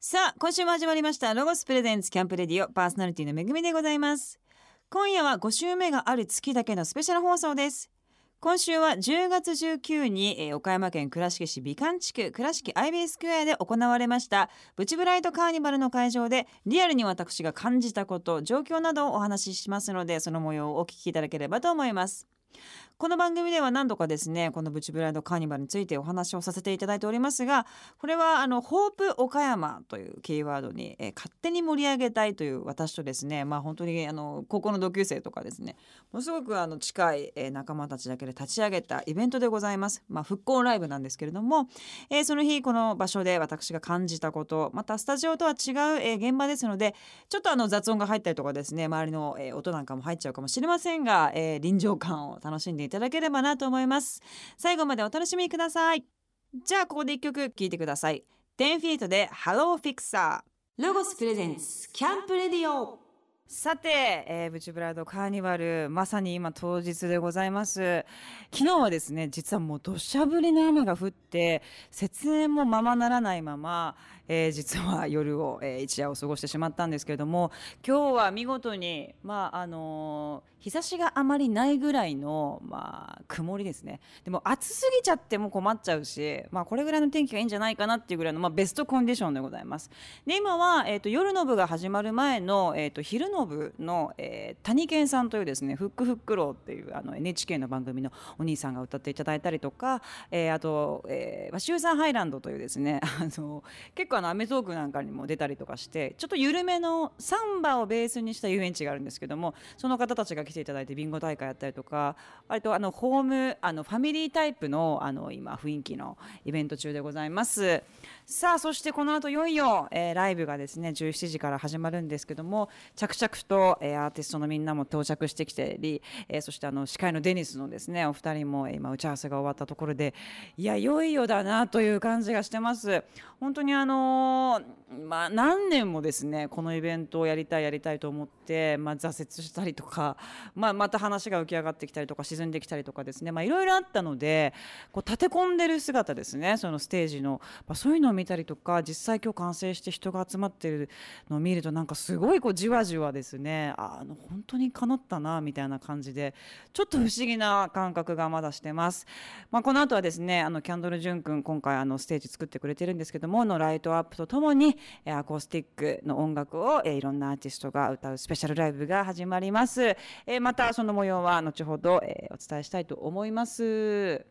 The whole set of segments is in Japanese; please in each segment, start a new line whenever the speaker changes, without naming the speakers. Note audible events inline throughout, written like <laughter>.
さあ今週も始まりましたロゴスプレゼンツキャンプレディオパーソナリティのめぐみでございます。今夜は5週目がある月だけのスペシャル放送です。今週は10月19に、えー岡山県倉敷市美観地区倉敷アイビースクエアで行われましたブチブライトカーニバルの会場でリアルに私が感じたこと状況などをお話ししますのでその模様をお聞きいただければと思います。この番組では何度かですねこのブチブライドカーニバルについてお話をさせていただいておりますがこれはあのホープ岡山というキーワードに、えー勝手に盛り上げたいという私とですねまあ本当にあの高校の同級生とかですねものすごくあの近い、えー仲間たちだけで立ち上げたイベントでございます。まあ、復興ライブなんですけれども、えーその日この場所で私が感じたことまたスタジオとは違う、えー現場ですのでちょっとあの雑音が入ったりとかですね周りの、えー音なんかも入っちゃうかもしれませんが、えー臨場感を楽しんでいただければなと思います。最後までお楽しみください。じゃあここで一曲聴いてください。10フィートで Hello Fixer ロゴスプレゼンツキャンプレディオさて、えーブチブライドカーニバルまさに今当日でございます昨日はですね実はもう土砂降りの雨が降って設営もままならないまま、えー実は夜を、えー一夜を過ごしてしまったんですけれども今日は見事にまああのー日差しがあまりないぐらいのまあ曇りですね。でも暑すぎちゃっても困っちゃうしまあこれぐらいの天気がいいんじゃないかなっていうぐらいの、まあ、ベストコンディションでございます。で今は、えー、と夜の部が始まる前の、えー、と昼の部の、えー谷健さんというですね「フックフックロー」っていうあの NHK の番組のお兄さんが歌っていただいたりとか、えーあと、えーまあ、シューサンハイランドというですねあの結構あのアメトークなんかにも出たりとかしてちょっと緩めのサンバをベースにした遊園地があるんですけどもその方たちが来ていただいてビンゴ大会やったりとか割とあのホームあのファミリータイプのあの今雰囲気のイベント中でございます。さあそしてこの後いよいよ、えーライブがですね17時から始まるんですけども着々と、えーアーティストのみんなも到着してきてり、えーそしてあの司会のデニスのですねお二人も今打ち合わせが終わったところでいやいよいよだなという感じがしてます。本当にあのーまあ何年もですねこのイベントをやりたいやりたいと思って、まあ、挫折したりとか、まあ、また話が浮き上がってきたりとか沈んできたりとかですねまあいろいろあったのでこう立て込んでる姿ですねそのステージの、まあ、そういうのを見たりとか実際今日完成して人が集まってるのを見るとなんかすごいこうじわじわですねああの本当にかなったなみたいな感じでちょっと不思議な感覚がまだしてます。まあ、この後はですねあのキャンドル・ジュン君今回あのステージ作ってくれてるんですけどものライトアップとともにえーアコースティックの音楽を、えーいろんなアーティストが歌うスペシャルライブが始まります。えーまたその模様は後ほど、えーお伝えしたいと思います。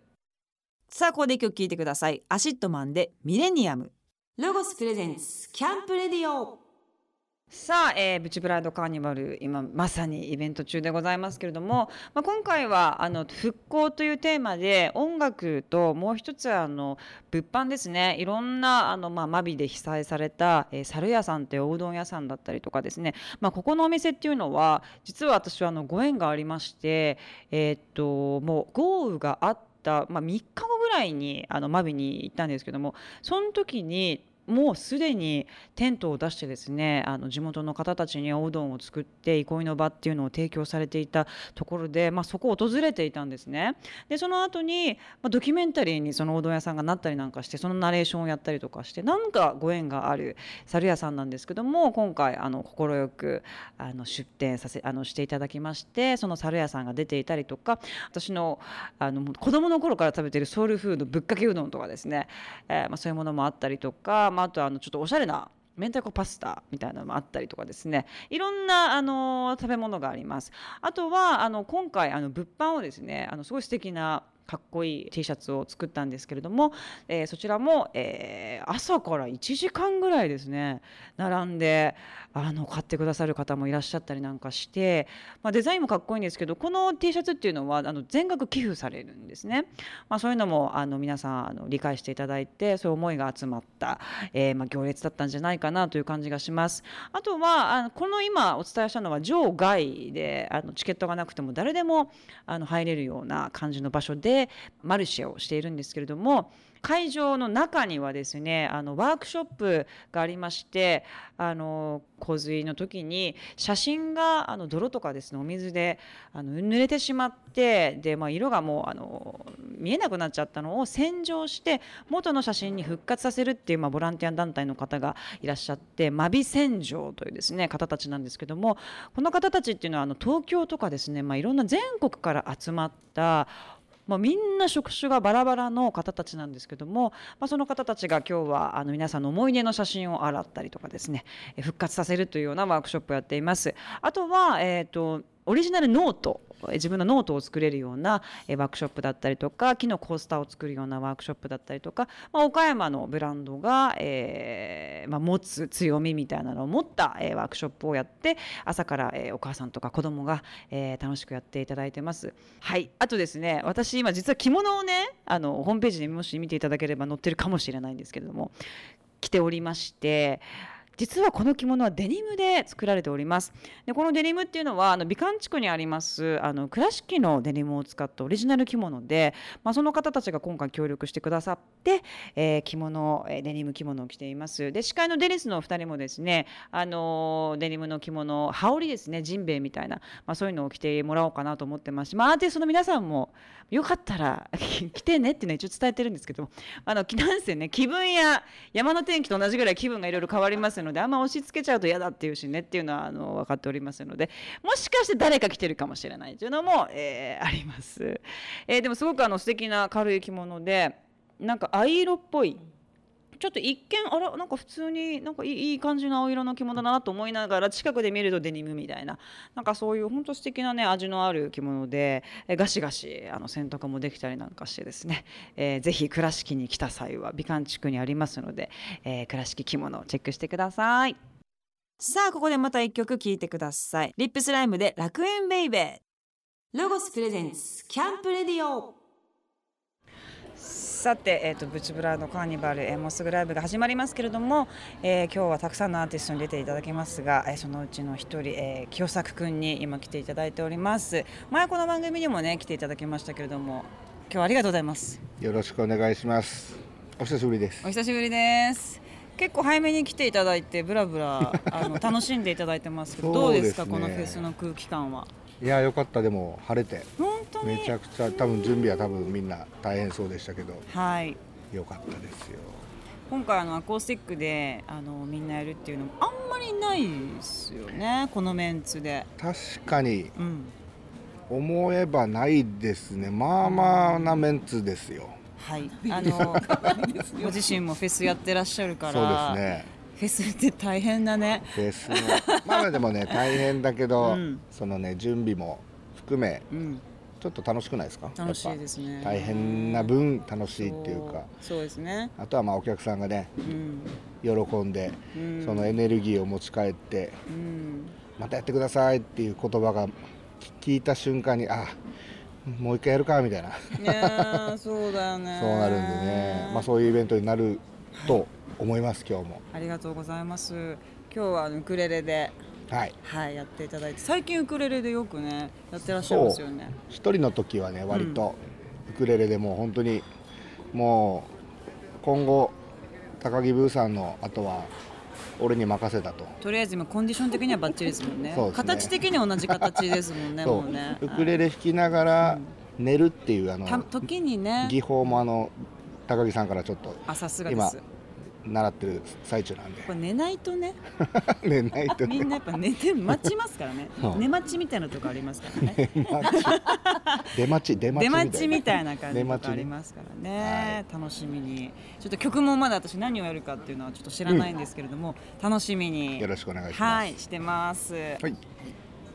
さあここで一曲聴いてください。 ACIDMAN でミレニアム。 LOGOS presents Camp Radio さあ、えー、ブチブライドカーニバル今まさにイベント中でございますけれども、まあ、今回はあの復興というテーマで音楽ともう一つあの物販ですね。いろんなあの、まあ、マビで被災された、えー、猿屋さんというおうどん屋さんだったりとかですね、まあ、ここのお店っていうのは実は私はあのご縁がありまして、えーっともう豪雨があった、まあ、3日後ぐらいにあのマビに行ったんですけどもその時にもうすでにテントを出してですねあの地元の方たちにおうどんを作って憩いの場っていうのを提供されていたところで、まあ、そこを訪れていたんですね。でその後に、まあ、ドキュメンタリーにそのおうどん屋さんがなったりなんかしてそのナレーションをやったりとかしてなんかご縁がある猿屋さんなんですけども今回あの快くあの出店させあのしていただきましてその猿屋さんが出ていたりとか私のあの子供の頃から食べてるソウルフードぶっかけうどんとかですね、えーまあ、そういうものもあったりとか、まあ、あとはあのちょっとおしゃれな明太子パスタみたいなのもあったりとかですね。いろんなあの食べ物があります。あとはあの今回あの物販をですねあのすごい素敵なかっこいい T シャツを作ったんですけれども、えーそちらも、えー朝から1時間ぐらいですね並んであの買ってくださる方もいらっしゃったりなんかして、まあ、デザインもかっこいいんですけどこの T シャツっていうのはあの全額寄付されるんですね、まあ、そういうのもあの皆さんあの理解していただいてそういう思いが集まった、えーまあ、行列だったんじゃないかなという感じがします。あとはあのこの今お伝えしたのは場外であのチケットがなくても誰でもあの入れるような感じの場所ででマルシェをしているんですけれども会場の中にはですねあのワークショップがありましてあの洪水の時に写真があの泥とかですねお水であの濡れてしまってで、まあ、色がもうあの見えなくなっちゃったのを洗浄して元の写真に復活させるっていう、まあ、ボランティア団体の方がいらっしゃって真備洗浄というですね方たちなんですけどもこの方たちっていうのはあの東京とかですね、まあ、いろんな全国から集まったまあ、みんな職種がバラバラの方たちなんですけども、まあ、その方たちが今日はあの皆さんの思い出の写真を洗ったりとかですね復活させるというようなワークショップをやっています。あとは、えーとオリジナルノート自分のノートを作れるようなワークショップだったりとか木のコースターを作るようなワークショップだったりとか、まあ、岡山のブランドが、えーまあ、持つ強みみたいなのを持った、え、ワークショップをやって朝から、え、お母さんとか子供が、え、楽しくやっていただいてます。はいあとですね私今実は着物をねあのホームページでもし見ていただければ載ってるかもしれないんですけれども着ておりまして実はこの着物はデニムで作られております。でこのデニムっていうのはあの美観地区にありますあの倉敷のデニムを使ったオリジナル着物で、まあ、その方たちが今回協力してくださって、えー、着物デニム着物を着ています。で司会のデニスのお二人もですねあのデニムの着物羽織ですねジンベエみたいな、まあ、そういうのを着てもらおうかなと思ってます。し、まあ、アーティストの皆さんもよかったら <laughs> 来てねっていうのは一応伝えてるんですけどあのなんせね気分や山の天気と同じぐらい気分がいろいろ変わりますのでのであんま押し付けちゃうと嫌だっていうしねっていうのはあの分かっておりますのでもしかして誰か来てるかもしれないというのも、えー、あります、えー、でもすごくあの素敵な軽い着物でなんか藍色っぽいちょっと一見あらなんか普通になんかいい感じの青色の着物だなと思いながら近くで見るとデニムみたいななんかそういう本当素敵なね味のある着物でえガシガシあの洗濯もできたりなんかしてですね、えー、ぜひ倉敷に来た際は美観地区にありますので、えー、倉敷着物をチェックしてください。さあここでまた一曲聴いてください。リップスライムで楽園ベイベー。ロゴスプレゼンツキャンプレディオ。さて、えーと、ブチブラのカーニバル、えー、もうすぐライブが始まりますけれども、えー、今日はたくさんのアーティストに出ていただきますが、えー、そのうちの一人、えー、清作くんに今来ていただいております。前この番組にもね来ていただきましたけれども今日はありがとうございます。
よろしくお願いします。お久しぶりです。
お久しぶりです。結構早めに来ていただいてブラブラあの楽しんでいただいてますけど <laughs> どうですかこのフェスの空気感は？い
やよかった。でも晴れて。めちゃくちゃ多分準備は多分みんな大変そうでしたけど。はい。よかったですよ。
今回あのアコースティックであのみんなやるっていうのもあんまりないですよねこのメンツで。
確かに、うん、思えばないですね。まあまあなメンツですよ、
はい、あの <laughs> ご自身もフェスやってらっしゃるから。
そうですね
フェスって大変だね。
フェスまあでもね大変だけど、うん、そのね準備も含め、うん、ちょっと楽しくないですか？
楽しいですね。
大変な分楽しいっていうか。
そうですね。
あとはまあお客さんがね、うん、喜んで、そのエネルギーを持ち帰って、またやってくださいっていう言葉が聞いた瞬間にあもう一回やるかみたいな。
いそうだよね <laughs>
そうなるんでね、まあ、そういうイベントになると思います今日も。
ありがとうございます。今日はウクレレではい、はい、やっていただいて。最近ウクレレでよくねやってらっしゃいますよね。
一人の時はね割とウクレレでも本当にもう今後高木ブーさんのあとは俺に任せたと。
とりあえず今コンディション的にはバッチリですもんね。ね。形的に同じ形ですもんね <laughs> もうね。
ウクレレ弾きながら寝るっていうあの
時にね。
技法もあの高木さんからちょっと
今
習ってる最中なんで。
寝ないとね。<laughs>
寝ないと、
ね、みんなやっぱ寝て待ちますからね。<laughs> 寝待ちみたいなとこありますからね。
出待ち。
出待ち出待ちみたいな感じとかありますからね、はい、楽しみに。ちょっと曲もまだ私何をやるかっていうのはちょっと知らないんですけれども、うん、楽しみに。
よろしくお願いします。
はいしてます。はい。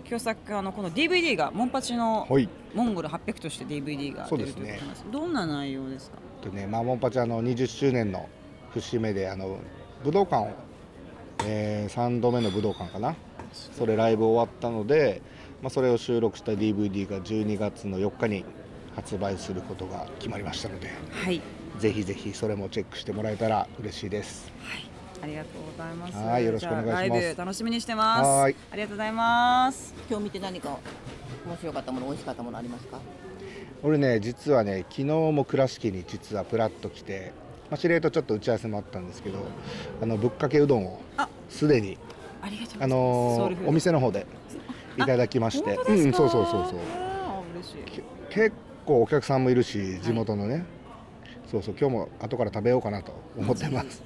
今日作あのこの DVD がモンパチのモンゴル800として DVD が出るということなんです、ね、どんな内容ですか？
とね、まあ、モンパチあの20周年の節目であの武道館を、えー、3度目の武道館かなそれライブ終わったので、まあ、それを収録した DVD が12月の4日に発売することが決まりましたので、はい、ぜひぜひそれもチェックしてもらえたら嬉しいです。
はいありがとうございます。
はい、よろしくお願いします。ライ
ブ楽しみにしてます。はい、ありがとうございます。
今日見て何か面白かったもの、美味しかったものありますか？
俺ね実はね昨日も倉敷に実はプラッと来て、まあ、司令とちょっと打ち合わせもあったんですけどあのぶっかけうどんを
あ
すでに
あ
のお店の方でいただきまして。
本当ですか？
うん、そうそうそうそう。
あー嬉しい。
け結構お客さんもいるし地元のね、そうそう今日も後から食べようかなと思ってます。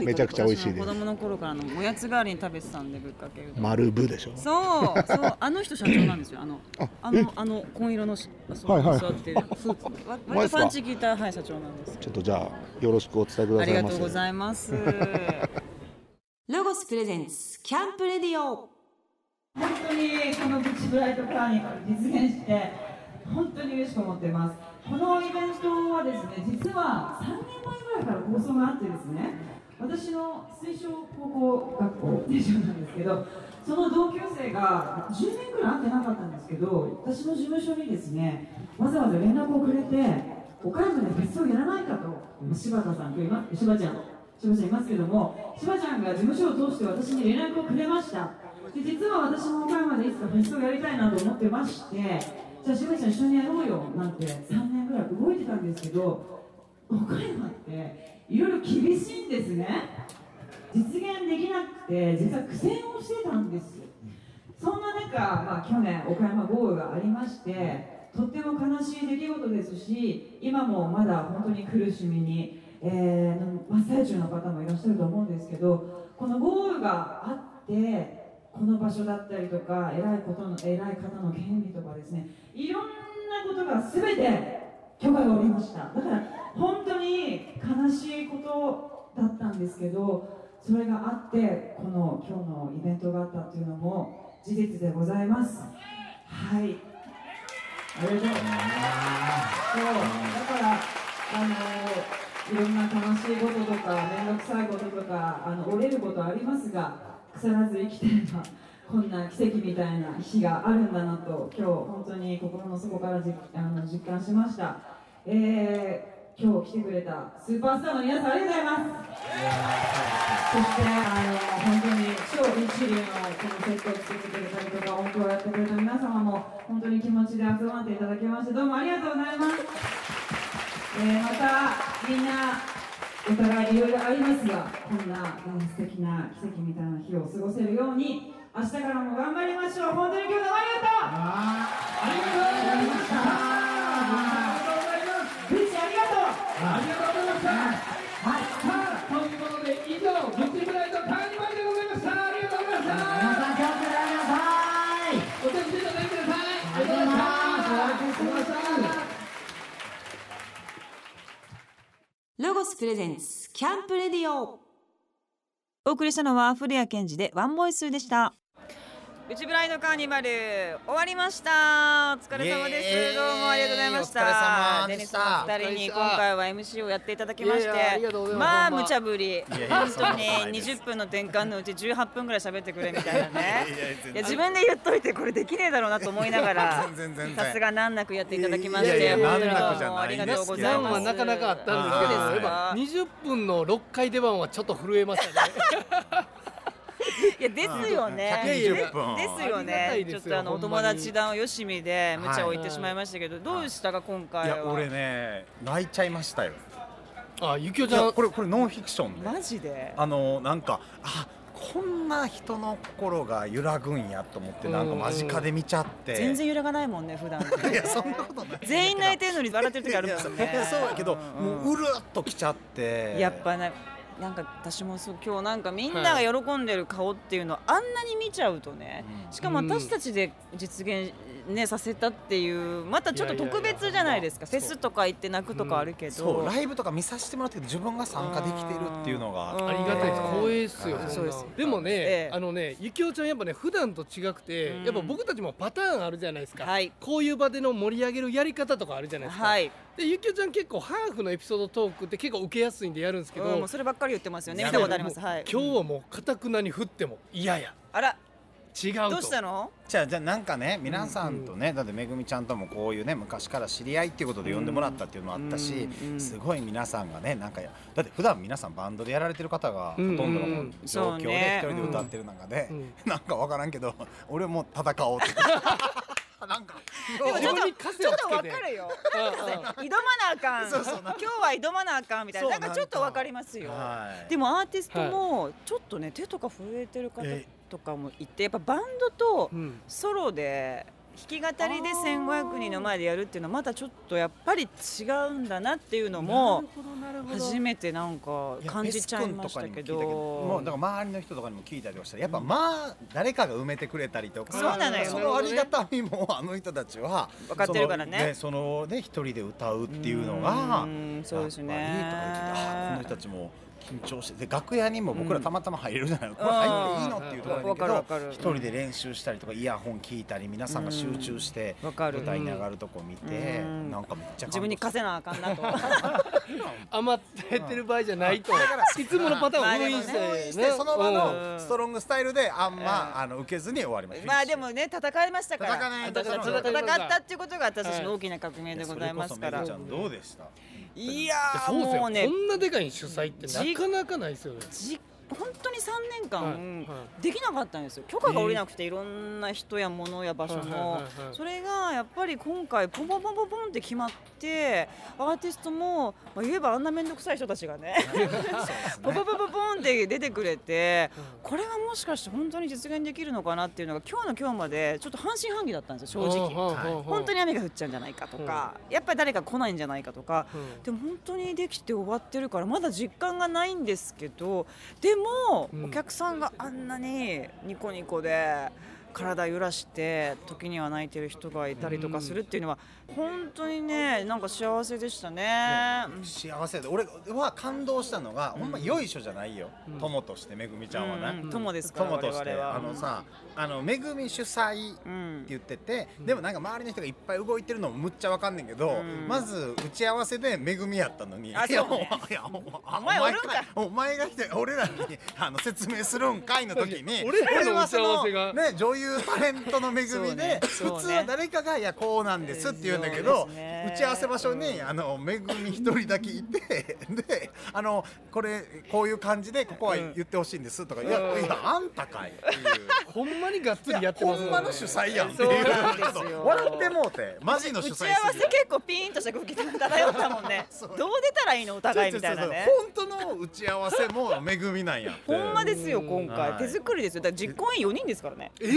めちゃくちゃ美味しいです。
子供の頃からのおやつ代わりに食べてたんでぶっかけうどん。
丸部でしょ？
そうそうあの人社長なんですよ。あの
あ
あのあの紺色のしそう
はいはい。
座ってる。スーツ割とパンチ効いたはい社長なんです
ちょっとじゃあよろしくお伝えくだ
ありがとうございます。ロゴスプレゼンツキャンプレディオ。本当にこのプチブライトカーニバル実現して本当に嬉しく思ってますこのイベントはですね実は3年前ぐらいから構想があってですね私の水晶高校学校定常なんですけどその同級生が10年ぐらい会ってなかったんですけど私の事務所にですねわざわざ連絡をくれて岡山でフェスをやらないかと柴田さんと今柴ちゃん柴ちゃんいますけども柴ちゃんが事務所を通して私に連絡をくれました。で実は私も岡山でいつかフェスをやりたいなと思ってましてじゃあ柴ちゃん一緒にやろうよなんて3年ぐらい動いてたんですけど岡山っていろいろ厳しいんですね。実現できなくて実は苦戦をしてたんです。そんな中、まあ、去年岡山豪雨がありましてとっても悲しい出来事ですし今もまだ本当に苦しみに、えー、真っ最中の方もいらっしゃると思うんですけどこの豪雨があってこの場所だったりとか偉いことの偉い方の権利とかですねいろんなことが全て許可が下りました。だから本当に悲しいことだったんですけどそれがあってこの今日のイベントがあったっていうのも事実でございます。はい。ありがとうございます。そう。だからあのいろんな悲しいこととか面倒くさいこととかあの折れることありますが腐らず生きてればこんな奇跡みたいな日があるんだなと今日本当に心の底からじあの実感しました、えー、今日来てくれたスーパースターの皆さんありがとうございます。そしてあの本当に超一流のこのセットを作ってくれたりとか音響をやってくれた皆様も本当に気持ちで集まっていただきましてどうもありがとうございます、えーまたみんなお互いいろいろありますがこんな、素敵な奇跡みたいな日を過ごせるように明日からも頑張りましょう。本当に今日どうもありがとうありがとうございました。ゴスプレゼンツキャンプレディオ。お送りしたのは古谷健二でワンボイスでした。プチブライドカーニバル。終わりました。お疲れ様です。どうもありがとうございました。
お疲れ様
デニス
でした
のお二人に今回は MC をやっていただきまして。
ま
あ無茶ぶり。本当に
です
20分の転換のうち18分ぐらい喋ってくれみたいなね。
いや
自分で言っといてこれできねえだろうなと思いながらさすが難なくやっていただきまして。
いやいや
本当に
難なくじゃ
どうもありが
ないんですけど
とうございます。
難はなかなかあったんですけど、
あー
やっぱ20分の6回出番はちょっと震えましたね。<laughs>
いやですよね。
120分
ですよね。ちょっとあのお友達談をよしみで無茶を言ってしまいましたけど、どうでしたか今
い
回は？
や俺ね泣いちゃいましたよ
あ、ゆきお
い
ちゃん、
やこれこれノンフィクションで
マジで？
あのなんかあこんな人の心が揺らぐんやと思ってなんか間近で見ちゃって
全然揺らがないもんね普段。<laughs>
いやそんなことない
全員泣いてるのに笑ってる時あるもんね。
そうやけど、
ん
もううるっときちゃって
やっぱね。なんか私もそう今日なんかみんなが喜んでる顔っていうのをあんなに見ちゃうとね、
うん。
しかも私たちで実現ねさせたっていうまたちょっと特別じゃないですか。
いやいやいや
フェスとか行って泣くとかあるけど、
そうライブとか見させてもらって自分が参加できてるっていうのが
うん。
ありがたいです。
うん
光栄っすよ
うん。
そんな。
そうです。
でもね、
ええ。
あのねゆきおちゃんやっぱね普段と違くて、
うん。
やっぱ僕たちもパターンあるじゃないですか、
はい。
こういう場での盛り上げるやり方とかあるじゃないですか、
はい、
でゆきおちゃん結構ハーフのエピソードトークって結構受けやすいんでやるんですけど、
うん、もうそればっかり言ってますよね。見たことあります。はい。
今日はもうかたくなに振っても嫌や。
あら
違うと。
どうしたの？
じゃあじゃあなんかね皆さんとね、だってめぐみちゃんともこういうね昔から知り合いっていうことで呼んでもらったっていうのもあったし、
うんうん
すごい皆さんがねなんかだって普段皆さんバンドでやられてる方がほとんどの
ん
状況で一人で歌ってる中で、
うん。<laughs>
なんかわからんけど俺も戦おうって。<laughs> なんか
でもちょっとちょっとわかるよ。挑まなあかん。
そうそう。
今日は挑まなあかんみたいな。なんか。ちょっとわかりますよ。
はい。
でもアーティストもちょっとね手とか震えてる方。
え
とかもいてやっぱバンドと
うん
ソロで弾き語りで1500人の前でやるっていうのはまたちょっとやっぱり違うんだなっていうのも初めてなんか感じちゃいましたけ
ど。もうだ
ど
から周りの人とかにも聞いたりはしたらやっぱまあ誰かが埋めてくれたりとか
そうなのよ。
そのありがたみもあの人たちは
分かってるからね。
そのそのね一人で歌うっていうのが
うんそうですね。
この人たちも緊張してで楽屋にも僕らたまたま入れるじゃないの、これ入っていいのっていうところ
わ
だけど一人で練習したりとかイヤホン聞いたり皆さんが集中して
わかる。
舞台に上がるとこ見て
うん。
なんかめっちゃ
自分に課せなあかんなと。
余ってる場合じゃないといつものパターンを封印して。
まあ
ね
してその場
うん。
のストロングスタイルであんまあの受けずに終わりました
まあでもね戦いましたから。
戦
ったっていうことが私たちの大きな革命でございますから。
どうでした？
うですよ。
もうね
こんなでかい主催ってなかなかないですよね。
じ本当に3年間、できなかったんですよ。許可が下りなくていろんな人や物や場所
はいはい
も
はいはい。
それがやっぱり今回ポンポンポンポンポンって決まってアーティストも、まあ、言えばあんな面倒くさい人たちがね <laughs> ポンポンポンポンポンって出てくれてこれはもしかして本当に実現できるのかなっていうのが今日の今日までちょっと半信半疑だったんですよ正直。本当に雨が降っちゃうんじゃないかとか、やっぱり誰か来ないんじゃないかとか、
うん。
でも本当にできて終わってるからまだ実感がないんですけどでも、
うん。
お客さんがあんなにニコニコで体揺らして時には泣いてる人がいたりとかするっていうのは本当にねなんか幸せでしたね。うん。
幸せで。俺は感動したのが、ほんまよいしょじゃないよ、友としてめぐみちゃんはね、
うん。友ですから
友として。あのさあのめぐみ主催って
うん
言ってて、でもなんか周りの人がいっぱい動いてるのもむっちゃわかんねんけど、
ん。
まず打ち合わせでめぐみやったのに。
ね
おいやお
お前おるんか
お前が来て俺らにあの説明するんかいの時に <laughs>
俺
はそのね女優タレントのめぐみで、
ね。
普通は誰かがいやこうなんですって言うんだけど、
ね。
打ち合わせ場所にあのめぐみ一人だけいて <laughs> であのこれこういう感じでここは言ってほしいんですとか、いやいやあんたかいっていう。
ほんまにがっつりやってます。
ほんまの主催やんっていう。笑ってもうてマジの主催
打ち合わせ結構ピーンとした空気漂ったもんね。<laughs> どう出たらいいのお互いみたいなね。
本当の打ち合わせも恵みなんやって。
ほんまですよ今
はい。
回手作りですよ。だから実行委員4人ですからね。
え
じ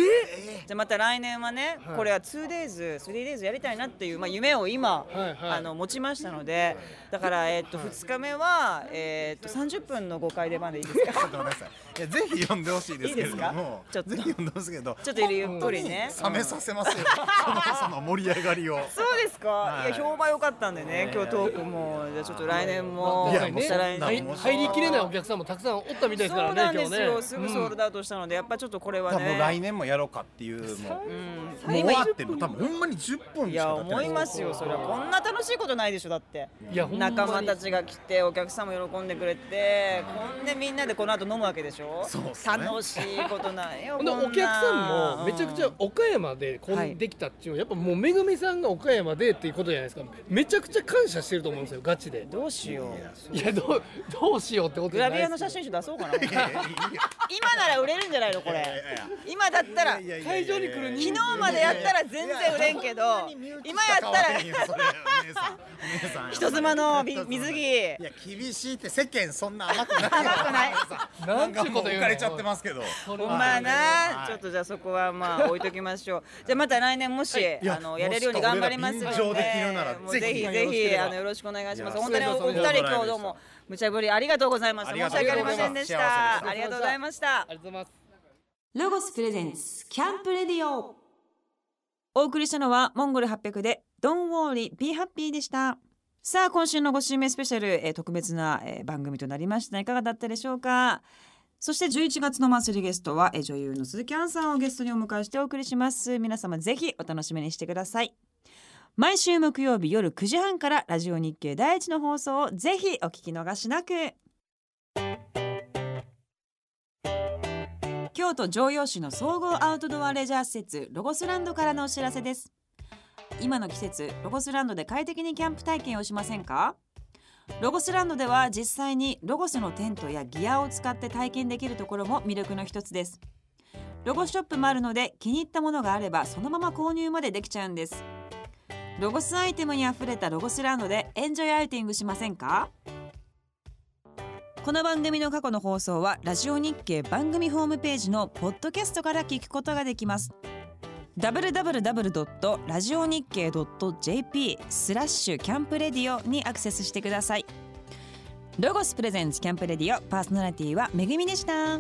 ゃあまた来年はね、
はい。
これは 2days、3days やりたいなっていう、まあ、夢を今、あの持ちましたのでだから、えっと2日目は、えっと30分の5回でまでいいですか？
ごめんなさいいやぜひ読んでほしいですけれども。
ちょっと。
ぜひ読んでほしいけど。
ちょっとゆっくりね。
冷めさせますよ。そのその盛り上がりを。
そうですか、
はい。
い、や評判良かったんでね今日トークも。じゃあちょっと来年も。
いや
ね
再来
入りきれないお客さんもたくさんおったみたいですから
そうなんですよ、すぐソールドアウトしたのでやっぱちょっとこれはね。
来年もやろうかっていうも。う
うん。
もう終わっても多分ほんまに10分
いや
しか経ってない。
思いますよそれはこんな楽しいことない。でしょだって
いや
仲間たちが来てお客さんも喜んでくれてこんでみんなでこの後飲むわけでしょ
そうね。
楽しいことないよ
お客さんもめちゃくちゃ
うん
岡山でこ
はい
んできたっていうのはやっぱもうめぐみさんが岡山でっていうことじゃないですか。めちゃくちゃ感謝してると思うんですよガチで。
どうしよう。
いやどうどうしようってこと
グラ
じゃないです
ビアの写真集出そうかな。今なら売れるんじゃないのこれ。今だったら。
会場に来る人
昨日までやったら全然売れんけど今やったら。人妻のみ水着。
いや厳しいって世間そんな甘くない。よ
甘くない。
なん
かもう
こと言う
かれちゃってますけど。
まや
は
ない。ちょっとじゃあそこはまあ置いときましょう。じゃあまた来年もし
や
あのやれるように頑張りますのでぜひ。
ぜひ
あのよろしくお願いします。本当におお二人今日どうも無茶ぶりありがとうございました申し訳ありませんでし
た。
たありがとうございました。
ありがとうございます
ロゴスプレゼンスキャンプレディオ。お送りしたのはモンゴル800で Don't worry be happy でした。さあ今週の5週目スペシャル、えー特別な、えー番組となりました。いかがだったでしょうか？そして11月のマンスリーゲストは、え女優の鈴木杏さんをゲストにお迎えしてお送りします。皆様ぜひお楽しみにしてください。毎週木曜日夜9時半からラジオ日経第一の放送をぜひお聞き逃しなく。京都城陽市の総合アウトドアレジャー施設ロゴスランドからのお知らせです。今の季節ロゴスランドで快適にキャンプ体験をしませんか？ロゴスランドでは実際にロゴスのテントやギアを使って体験できるところも魅力の一つです。ロゴショップもあるので気に入ったものがあればそのまま購入までできちゃうんです。ロゴスアイテムにあふれたロゴスランドでエンジョイアウティングしませんか？この番組の過去の放送はラジオ日経番組ホームページのポッドキャストから聞くことができます。Www. ラジオ日経 .jp スラッシュキャンプレディオにアクセスしてくださいロゴスプレゼンツキャンプレディオパーソナリティはめぐみでした